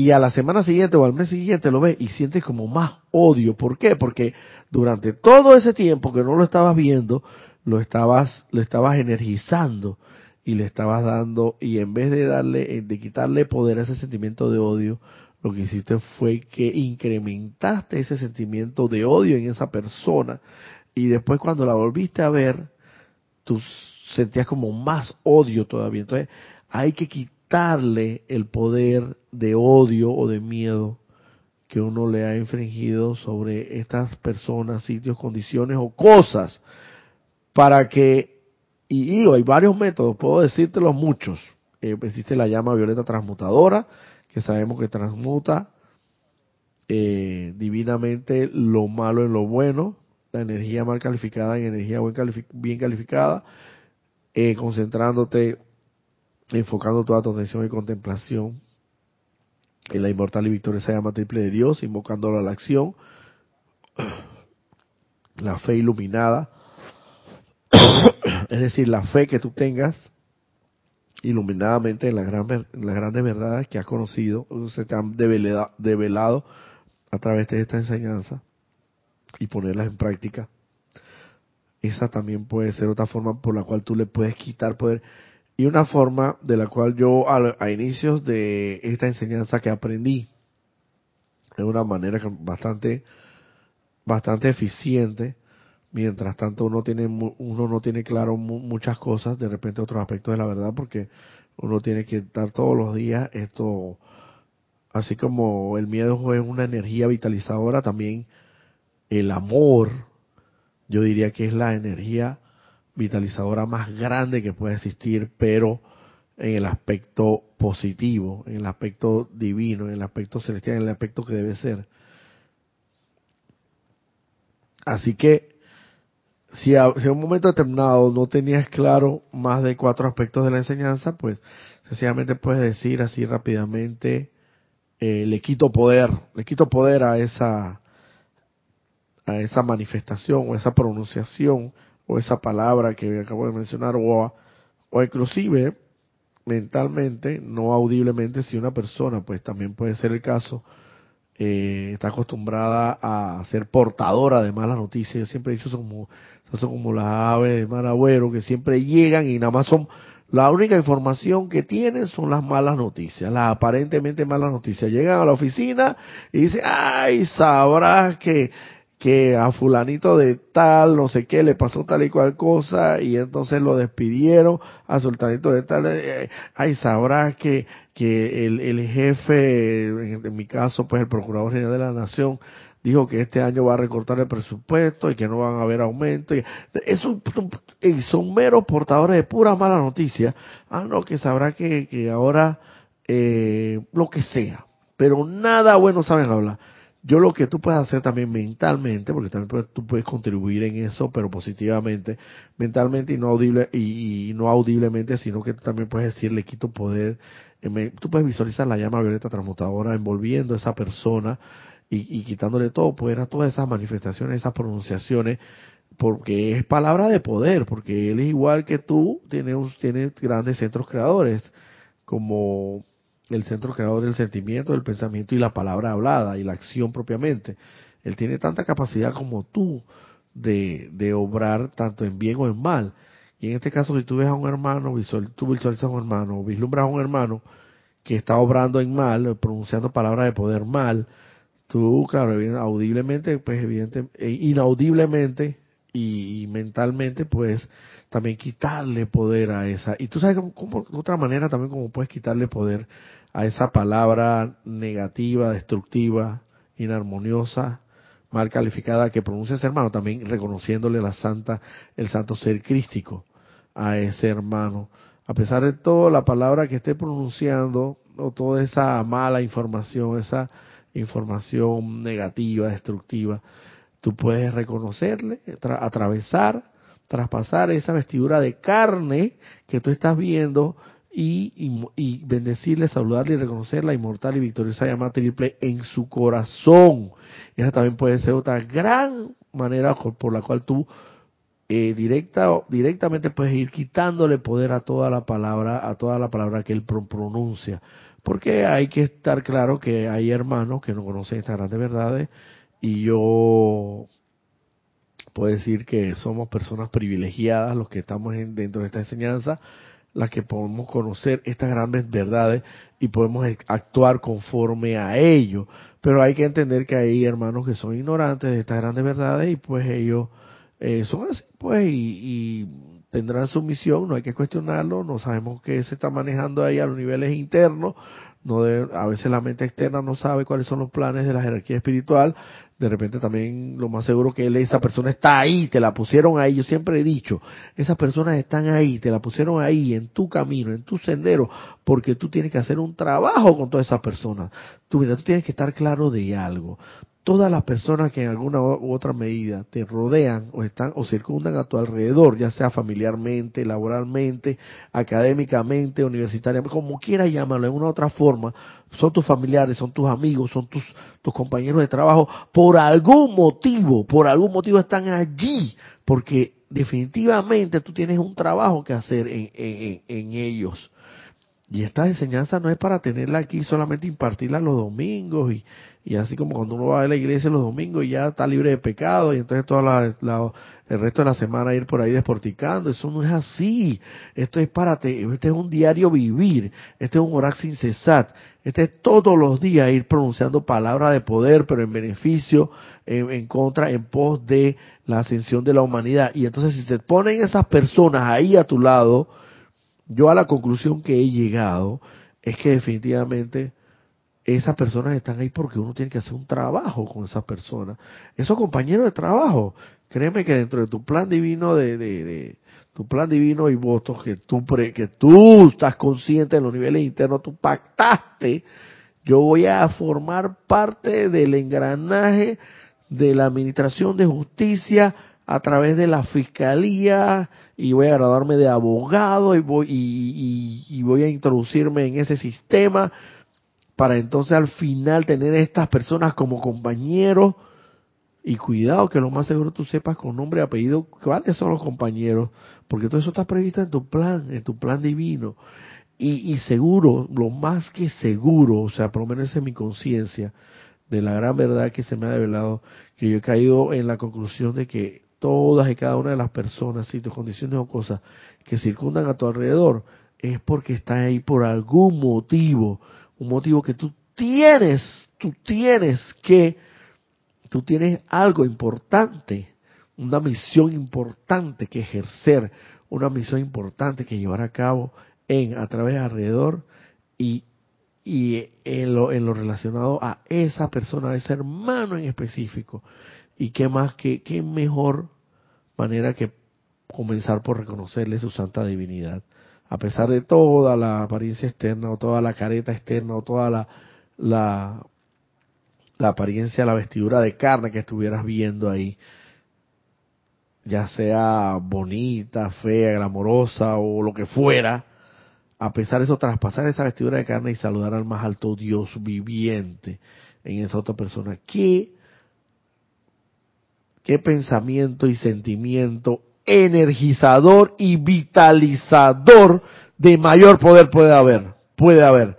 y a la semana siguiente o al mes siguiente lo ves y sientes como más odio. ¿Por qué? Porque durante todo ese tiempo que no lo estabas viendo, lo estabas, lo estabas energizando y le estabas dando, y en vez de darle, de quitarle poder a ese sentimiento de odio, lo que hiciste fue que incrementaste ese sentimiento de odio en esa persona y después cuando la volviste a ver, tú sentías como más odio todavía. Entonces hay que el poder de odio o de miedo que uno le ha infringido sobre estas personas, sitios, condiciones o cosas para que, y, hay varios métodos, puedo decírtelos muchos. Eh, existe la llama violeta transmutadora, que sabemos que transmuta eh, divinamente lo malo en lo bueno, la energía mal calificada en energía bien calificada, eh, concentrándote, enfocando toda tu atención y contemplación en la inmortal y victoriosa llama triple de Dios, invocándola a la acción, <clears throat> la fe iluminada, <clears throat> es decir, la fe que tú tengas iluminadamente en, las grandes verdades que has conocido, se te han develado, a través de esta enseñanza y ponerlas en práctica. Esa también puede ser otra forma por la cual tú le puedes quitar poder. Y una forma de la cual yo a, inicios de esta enseñanza que aprendí, de una manera bastante, bastante eficiente, mientras tanto uno tiene uno no tiene claro muchas cosas de repente otros aspectos de la verdad porque uno tiene que estar todos los días esto así como el miedo es una energía vitalizadora también el amor yo diría que es la energía vitalizadora más grande que puede existir pero en el aspecto positivo en el aspecto divino en el aspecto celestial en el aspecto que debe ser. Así que si a, un momento determinado no tenías claro más de cuatro aspectos de la enseñanza, pues sencillamente puedes decir así rápidamente, eh, le quito poder, le quito poder a esa, a esa manifestación o esa pronunciación o esa palabra que acabo de mencionar o, o inclusive mentalmente, no audiblemente, si una persona, pues también puede ser el caso, eh, está acostumbrada a ser portadora de malas noticias. Yo siempre he dicho, son como, son como las aves de mal agüero que siempre llegan y nada más son, la única información que tienen son las malas noticias, las aparentemente malas noticias. Llegan a la oficina y dicen, ay, sabrás que que a fulanito de tal, no sé qué, le pasó tal y cual cosa y entonces lo despidieron, a sultanito de tal, eh, ay, sabrás que, que el, el jefe, en, mi caso, pues el Procurador General de la Nación, dijo que este año va a recortar el presupuesto y que no van a haber aumento. Y, eso, son meros portadores de pura mala noticia. Ah, no, que sabrá que, que ahora, eh, lo que sea, pero nada bueno saben hablar yo lo que tú puedes hacer también mentalmente, porque también tú puedes contribuir en eso, pero positivamente, mentalmente y no audible y, no audiblemente, sino que tú también puedes decir, le quito poder. Eh, tú puedes visualizar la llama violeta transmutadora envolviendo a esa persona y, y quitándole todo poder a todas esas manifestaciones, esas pronunciaciones, porque es palabra de poder, porque él es igual que tú, tiene, tiene grandes centros creadores, como el centro creador del sentimiento, del pensamiento y la palabra hablada y la acción propiamente. Él tiene tanta capacidad como tú de, de obrar tanto en bien o en mal. Y en este caso, si tú ves a un hermano, tú visualizas a un hermano, vislumbras a un hermano que está obrando en mal, pronunciando palabras de poder mal, tú, claro, audiblemente, pues evidente, e inaudiblemente y, mentalmente, pues también quitarle poder a esa. Y tú sabes cómo, otra manera también como puedes quitarle poder a esa palabra negativa, destructiva, inarmoniosa, mal calificada que pronuncia ese hermano, también reconociéndole la santa, el santo ser crístico a ese hermano. A pesar de toda la palabra que esté pronunciando, o toda esa mala información, esa información negativa, destructiva, tú puedes reconocerle, atravesar, traspasar esa vestidura de carne que tú estás viendo y, bendecirle, saludarle y reconocer la inmortal y victoriosa llama triple en su corazón. Esa también puede ser otra gran manera por la cual tú eh, directa, directamente puedes ir quitándole poder a toda la palabra, a toda la palabra que él pronuncia. Porque hay que estar claro que hay hermanos que no conocen estas grandes verdades y yo puedo decir que somos personas privilegiadas los que estamos dentro de esta enseñanza, las que podemos conocer estas grandes verdades y podemos actuar conforme a ello. Pero hay que entender que hay hermanos que son ignorantes de estas grandes verdades y pues ellos eh, son así, pues, y, tendrán su misión, no hay que cuestionarlo, no sabemos qué se está manejando ahí a los niveles internos, no a veces la mente externa no sabe cuáles son los planes de la jerarquía espiritual, de repente también lo más seguro que él, esa persona está ahí, te la pusieron ahí, yo siempre he dicho, esas personas están ahí, te la pusieron ahí, en tu camino, en tu sendero, porque tú tienes que hacer un trabajo con todas esas personas. Tú, mira, tú tienes que estar claro de algo todas las personas que en alguna u otra medida te rodean o están o circundan a tu alrededor, ya sea familiarmente, laboralmente, académicamente, universitariamente, como quieras llamarlo, en una u otra forma, son tus familiares, son tus amigos, son tus, tus compañeros de trabajo, por algún motivo, por algún motivo están allí, porque definitivamente tú tienes un trabajo que hacer en, en, en ellos. Y esta enseñanza no es para tenerla aquí solamente impartirla los domingos y, y así como cuando uno va a la iglesia los domingos y ya está libre de pecado y entonces todo el resto de la semana ir por ahí desporticando. Eso no es así. Esto es para, te, este es un diario vivir. Este es un orar sin cesar. Este es todos los días ir pronunciando palabras de poder, pero en beneficio, en, en contra, en pos de la ascensión de la humanidad. Y entonces si se ponen esas personas ahí a tu lado, yo a la conclusión que he llegado es que definitivamente esas personas están ahí porque uno tiene que hacer un trabajo con esas personas. Esos compañeros de trabajo, créeme que dentro de tu plan divino de, de, tu plan divino y votos que tú que tú estás consciente en los niveles internos, tú pactaste, yo voy a formar parte del engranaje de la administración de justicia a través de la fiscalía y voy a graduarme de abogado y voy, y, voy a introducirme en ese sistema para entonces al final tener estas personas como compañeros y cuidado que lo más seguro tú sepas con nombre y apellido cuáles son los compañeros, porque todo eso está previsto en tu plan, en tu plan divino. Y, seguro, lo más que seguro, o sea, por lo menos en mi conciencia, de la gran verdad que se me ha develado, que yo he caído en la conclusión de que todas y cada una de las personas, sitios, condiciones o cosas que circundan a tu alrededor, es porque están ahí por algún motivo, un motivo que tú tienes, tú tienes que, tú tienes algo importante, una misión importante que ejercer, una misión importante que llevar a cabo en, a través de alrededor y, y en lo, en lo relacionado a esa persona, a ese hermano en específico. Y qué más, que qué mejor manera que comenzar por reconocerle su santa divinidad. A pesar de toda la apariencia externa o toda la careta externa o toda la, la, la apariencia, la vestidura de carne que estuvieras viendo ahí, ya sea bonita, fea, glamorosa o lo que fuera, a pesar de eso, traspasar esa vestidura de carne y saludar al más alto Dios viviente en esa otra persona. ¿Qué qué pensamiento y sentimiento energizador y vitalizador de mayor poder puede haber, puede haber.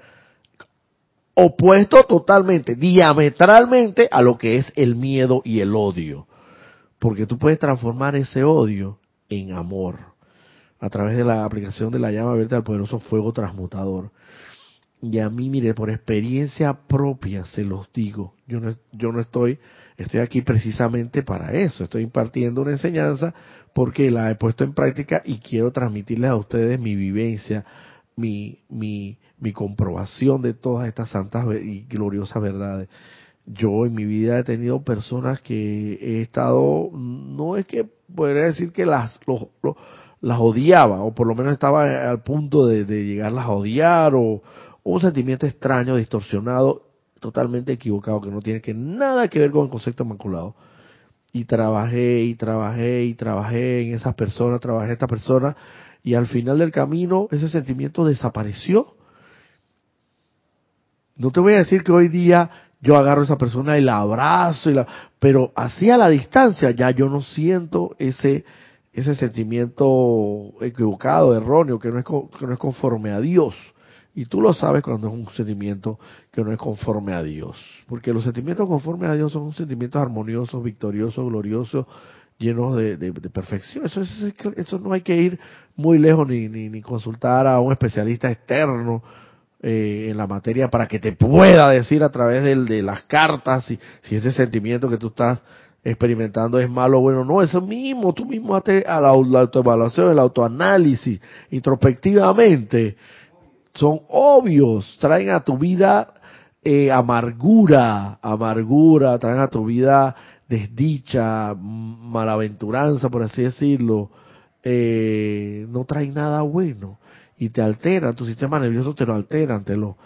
opuesto totalmente, diametralmente a lo que es el miedo y el odio. Porque tú puedes transformar ese odio en amor a través de la aplicación de la llama abierta del poderoso fuego transmutador. Y a mí, mire, por experiencia propia se los digo, yo no, yo no estoy, estoy aquí precisamente para eso, estoy impartiendo una enseñanza porque la he puesto en práctica y quiero transmitirles a ustedes mi vivencia, mi, mi, mi comprobación de todas estas santas y gloriosas verdades. Yo en mi vida he tenido personas que he estado, no es que podría decir que las, las odiaba, o por lo menos estaba al punto de, de llegarlas a odiar, o, un sentimiento extraño, distorsionado, totalmente equivocado, que no tiene que nada que ver con el concepto maculado. Y trabajé y trabajé y trabajé en esas personas, trabajé en esta persona, y al final del camino ese sentimiento desapareció. No te voy a decir que hoy día yo agarro a esa persona y la abrazo, y la, pero así a la distancia ya yo no siento ese ese sentimiento equivocado, erróneo, que no es, que no es conforme a Dios. Y tú lo sabes cuando es un sentimiento que no es conforme a Dios. Porque los sentimientos conformes a Dios son sentimientos armoniosos, victoriosos, gloriosos, llenos de, perfección. Eso, eso, no hay que ir muy lejos ni, ni, consultar a un especialista externo eh, en la materia para que te pueda decir a través de, de las cartas si, si ese sentimiento que tú estás experimentando es malo o bueno. No, eso mismo, tú mismo haces a la, la autoevaluación, el autoanálisis, introspectivamente son obvios, traen a tu vida eh, amargura, amargura, traen a tu vida desdicha, malaventuranza, por así decirlo, eh, no traen nada bueno y te alteran, tu sistema nervioso te lo alteran, te lo,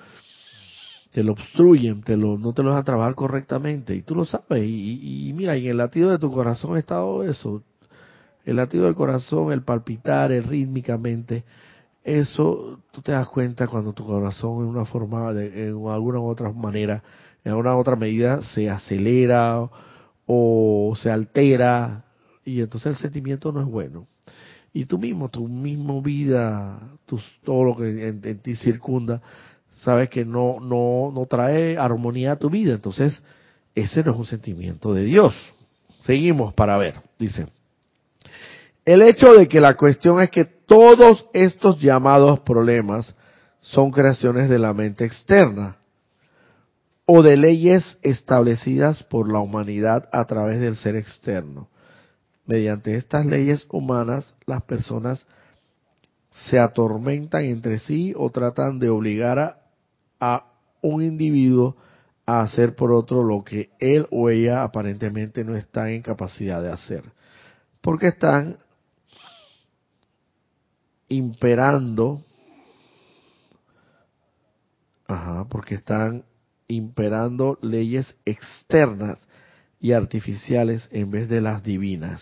te lo obstruyen, te lo, no te lo dejan trabajar correctamente y tú lo sabes y, y mira, en el latido de tu corazón está todo eso, el latido del corazón, el palpitar, el rítmicamente, eso tú te das cuenta cuando tu corazón en una forma, de, en alguna u otra manera, en alguna u otra medida se acelera o se altera y entonces el sentimiento no es bueno. Y tú mismo, tu mismo vida, todo lo que en, en, ti circunda, sabes que no, no, no trae armonía a tu vida. Entonces, ese no es un sentimiento de Dios. Seguimos para ver, dice. El hecho de que la cuestión es que todos estos llamados problemas son creaciones de la mente externa o de leyes establecidas por la humanidad a través del ser externo. Mediante estas leyes humanas, las personas se atormentan entre sí o tratan de obligar a, un individuo a hacer por otro lo que él o ella aparentemente no está en capacidad de hacer, porque están imperando, ajá, porque están imperando leyes externas y artificiales en vez de las divinas.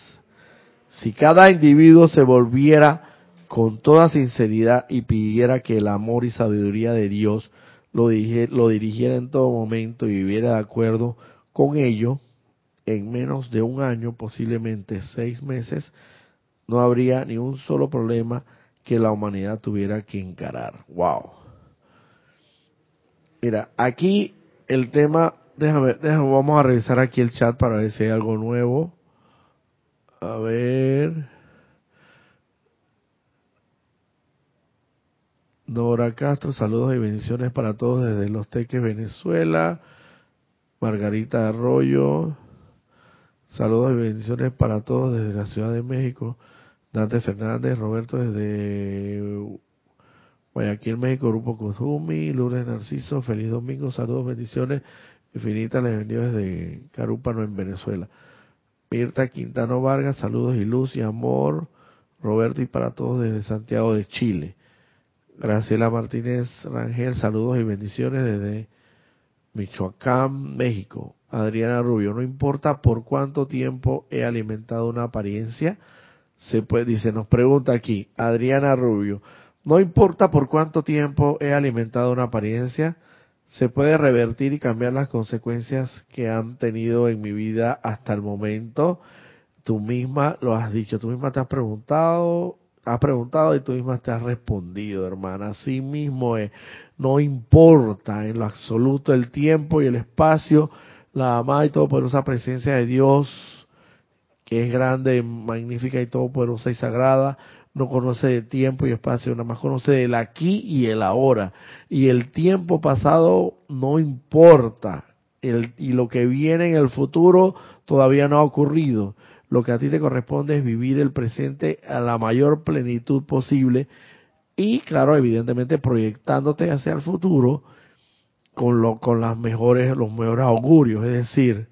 Si cada individuo se volviera con toda sinceridad y pidiera que el amor y sabiduría de Dios lo, lo dirigiera en todo momento y viviera de acuerdo con ello, en menos de un año, posiblemente seis meses, no habría ni un solo problema que la humanidad tuviera que encarar. Wow. Mira, aquí el tema, déjame, vamos a revisar aquí el chat para ver si hay algo nuevo. A ver. Dora Castro, saludos y bendiciones para todos desde Los Teques, Venezuela. Margarita Arroyo, saludos y bendiciones para todos desde la Ciudad de México. Dante Fernández, Roberto desde Guayaquil, México, Grupo Kuzumi, Lourdes Narciso, feliz domingo, saludos, bendiciones infinitas, les bendigo desde Carúpano en Venezuela. Mirta Quintano Vargas, saludos y luz y amor. Roberto y para todos desde Santiago de Chile. Graciela Martínez Rangel, saludos y bendiciones desde Michoacán, México. Adriana Rubio, no importa por cuánto tiempo he alimentado una apariencia, se puede, dice, nos pregunta aquí, Adriana Rubio, no importa por cuánto tiempo he alimentado una apariencia, se puede revertir y cambiar las consecuencias que han tenido en mi vida hasta el momento. Tú misma lo has dicho, tú misma te has preguntado has preguntado y tú misma te has respondido, hermana. Así mismo es. No importa en lo absoluto el tiempo y el espacio, la amada y todopoderosa presencia de Dios, que es grande, magnífica y todopoderosa y sagrada, no conoce de tiempo y espacio, nada más conoce del aquí y el ahora. Y el tiempo pasado no importa. El, y lo que viene en el futuro todavía no ha ocurrido. Lo que a ti te corresponde es vivir el presente a la mayor plenitud posible y, claro, evidentemente proyectándote hacia el futuro con, lo, con las mejores, los mejores augurios, es decir,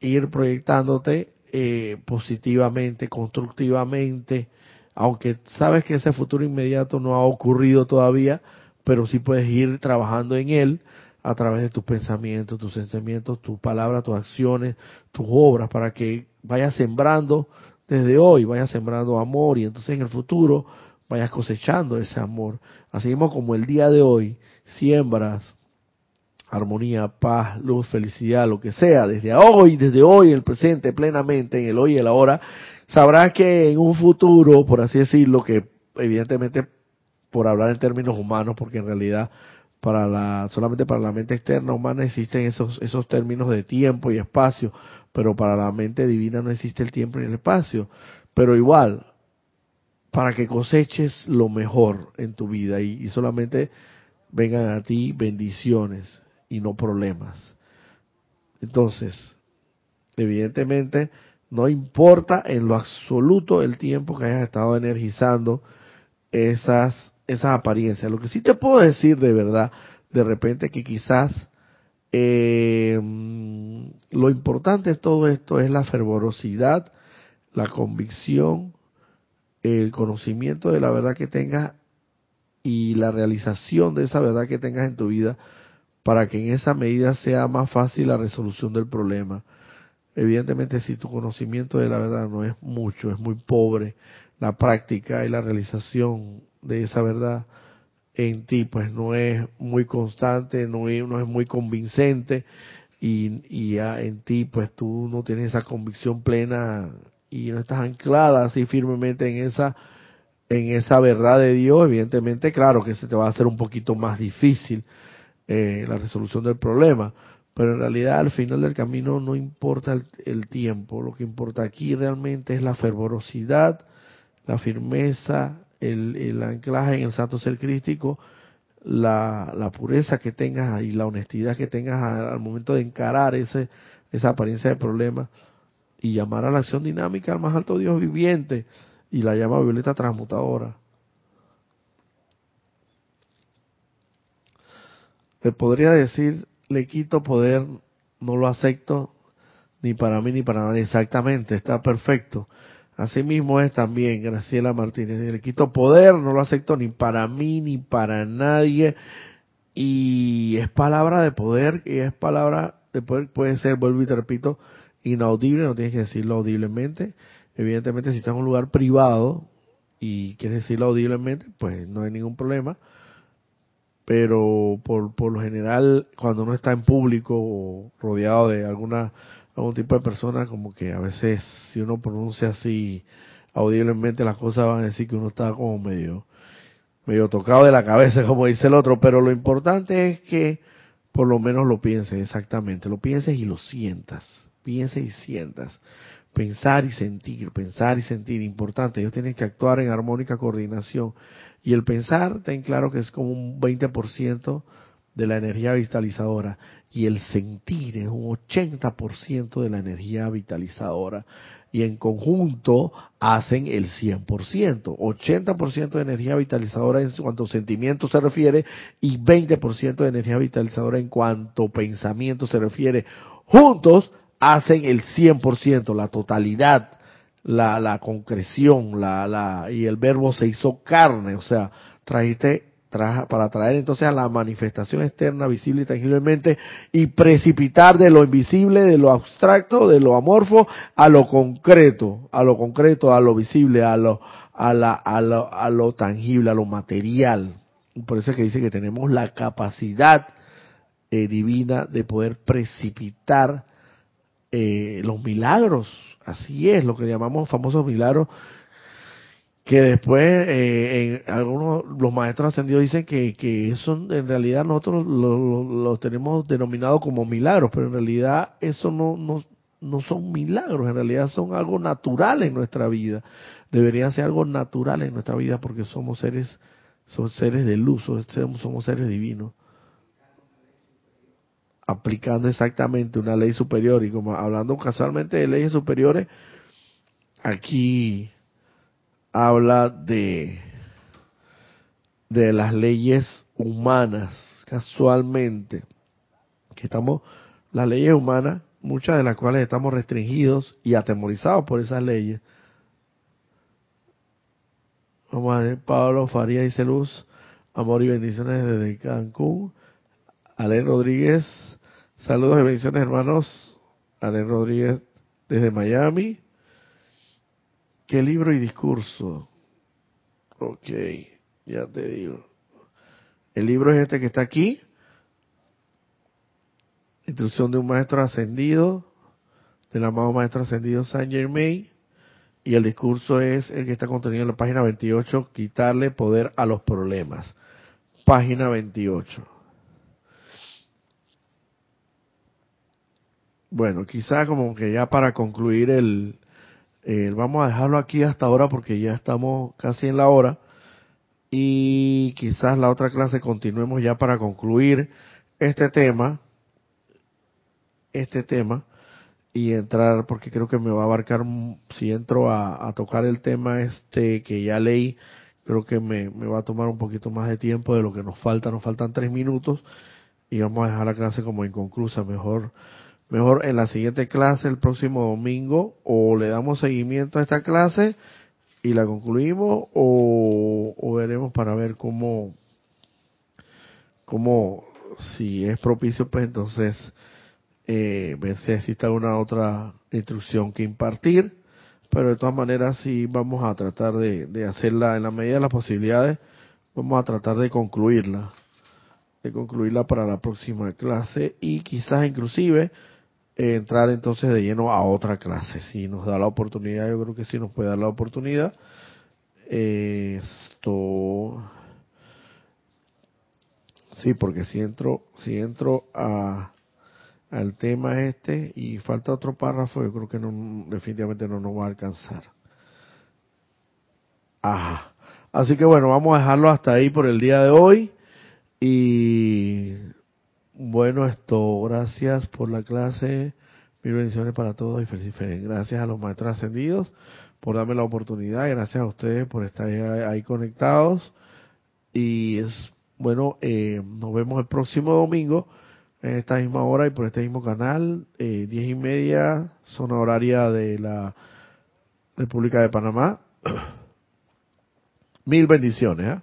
ir proyectándote eh, positivamente, constructivamente, aunque sabes que ese futuro inmediato no ha ocurrido todavía, pero sí puedes ir trabajando en él a través de tus pensamientos, tus sentimientos, tus palabras, tus acciones, tus obras, para que vayas sembrando desde hoy, vayas sembrando amor y entonces en el futuro vayas cosechando ese amor. Así mismo como el día de hoy siembras armonía, paz, luz, felicidad, lo que sea, desde hoy, desde hoy, el presente, plenamente, en el hoy y el ahora, sabrás que en un futuro, por así decirlo, que evidentemente por hablar en términos humanos, porque en realidad para la solamente para la mente externa humana existen esos esos términos de tiempo y espacio, pero para la mente divina no existe el tiempo ni el espacio. Pero igual, para que coseches lo mejor en tu vida y, y solamente vengan a ti bendiciones y no problemas. Entonces, evidentemente, no importa en lo absoluto el tiempo que hayas estado energizando esas, esas apariencias. Lo que sí te puedo decir de verdad, de repente que quizás eh, lo importante de todo esto es la fervorosidad, la convicción, el conocimiento de la verdad que tengas y la realización de esa verdad que tengas en tu vida para que en esa medida sea más fácil la resolución del problema. Evidentemente, si tu conocimiento de la verdad no es mucho, es muy pobre, la práctica y la realización de esa verdad en ti, pues no es muy constante, no es, no es muy convincente y, y en ti, pues tú no tienes esa convicción plena y no estás anclada así firmemente en esa en esa verdad de Dios, evidentemente, claro que se te va a hacer un poquito más difícil eh, la resolución del problema pero en realidad al final del camino no importa el, tiempo, lo que importa aquí realmente es la fervorosidad, la firmeza, el, anclaje en el santo ser crístico, la, pureza que tengas y la honestidad que tengas al, momento de encarar ese, esa apariencia de problema y llamar a la acción dinámica al más alto Dios viviente y la llama violeta transmutadora. Te podría decir le quito poder, no lo acepto ni para mí ni para nadie. Exactamente, está perfecto. Así mismo es también Graciela Martínez. Le quito poder, no lo acepto ni para mí ni para nadie. Y es palabra de poder, y es palabra de poder, puede ser, vuelvo y te repito, inaudible, no tienes que decirlo audiblemente. Evidentemente, si estás en un lugar privado y quieres decirlo audiblemente, pues no hay ningún problema pero por, por lo general cuando uno está en público o rodeado de alguna algún tipo de persona como que a veces si uno pronuncia así audiblemente las cosas van a decir que uno está como medio medio tocado de la cabeza <laughs> como dice el otro pero lo importante es que por lo menos lo pienses exactamente lo pienses y lo sientas pienses y sientas pensar y sentir, pensar y sentir, importante, ellos tienen que actuar en armónica coordinación. Y el pensar, ten claro que es como un 20% de la energía vitalizadora. Y el sentir es un 80% de la energía vitalizadora. Y en conjunto hacen el 100%. 80% de energía vitalizadora en cuanto a sentimiento se refiere y 20% de energía vitalizadora en cuanto pensamiento se refiere. Juntos hacen el 100%, la totalidad, la, la concreción, la, la, y el verbo se hizo carne, o sea, trajiste para traer entonces a la manifestación externa, visible y tangiblemente, y precipitar de lo invisible, de lo abstracto, de lo amorfo, a lo concreto, a lo concreto, a lo visible, a lo, a la, a lo, a lo tangible, a lo material. Por eso es que dice que tenemos la capacidad eh, divina de poder precipitar eh, los milagros, así es, lo que llamamos famosos milagros, que después eh, en algunos los maestros ascendidos dicen que, que eso en realidad nosotros lo, tenemos denominado como milagros, pero en realidad eso no, no, no son milagros, en realidad son algo natural en nuestra vida. Debería ser algo natural en nuestra vida porque somos seres, somos seres de luz, somos seres divinos. Aplicando exactamente una ley superior y como hablando casualmente de leyes superiores, aquí habla de, de las leyes humanas, casualmente, que estamos, las leyes humanas, muchas de las cuales estamos restringidos y atemorizados por esas leyes. Vamos a ver, Pablo Faría dice luz, amor y bendiciones desde Cancún. Alén Rodríguez, saludos y bendiciones hermanos. Alén Rodríguez desde Miami. ¿Qué libro y discurso? Ok, ya te digo. El libro es este que está aquí. Instrucción de un maestro ascendido, del amado maestro ascendido Saint Germain. Y el discurso es el que está contenido en la página 28, quitarle poder a los problemas. Página 28. Bueno, quizá como que ya para concluir el, vamos a dejarlo aquí hasta ahora porque ya estamos casi en la hora. Y quizás la otra clase continuemos ya para concluir este tema, este tema y entrar porque creo que me va a abarcar si entro a, tocar el tema este que ya leí creo que me, me, va a tomar un poquito más de tiempo de lo que nos falta. Nos faltan tres minutos y vamos a dejar la clase como inconclusa. Mejor mejor en la siguiente clase el próximo domingo o le damos seguimiento a esta clase y la concluimos o, veremos para ver cómo cómo si es propicio pues entonces eh, ver si existe alguna otra instrucción que impartir. Pero de todas maneras sí vamos a tratar de, de hacerla en la medida de las posibilidades. Vamos a tratar de concluirla de concluirla para la próxima clase y quizás inclusive entrar entonces de lleno a otra clase. Si nos da la oportunidad, yo creo que sí nos puede dar la oportunidad. esto. Sí, porque si entro, si entro a, al tema este y falta otro párrafo, yo creo que no, definitivamente no nos va a alcanzar. Ajá. Así que bueno, vamos a dejarlo hasta ahí por el día de hoy. Y bueno, esto, gracias por la clase. Mil bendiciones para todos y felices. Gracias a los maestros ascendidos por darme la oportunidad. Gracias a ustedes por estar ahí, conectados. Y es bueno, eh, nos vemos el próximo domingo en esta misma hora y por este mismo canal, eh, diez y media, zona horaria de la República de Panamá. <coughs> Mil bendiciones. ¿eh?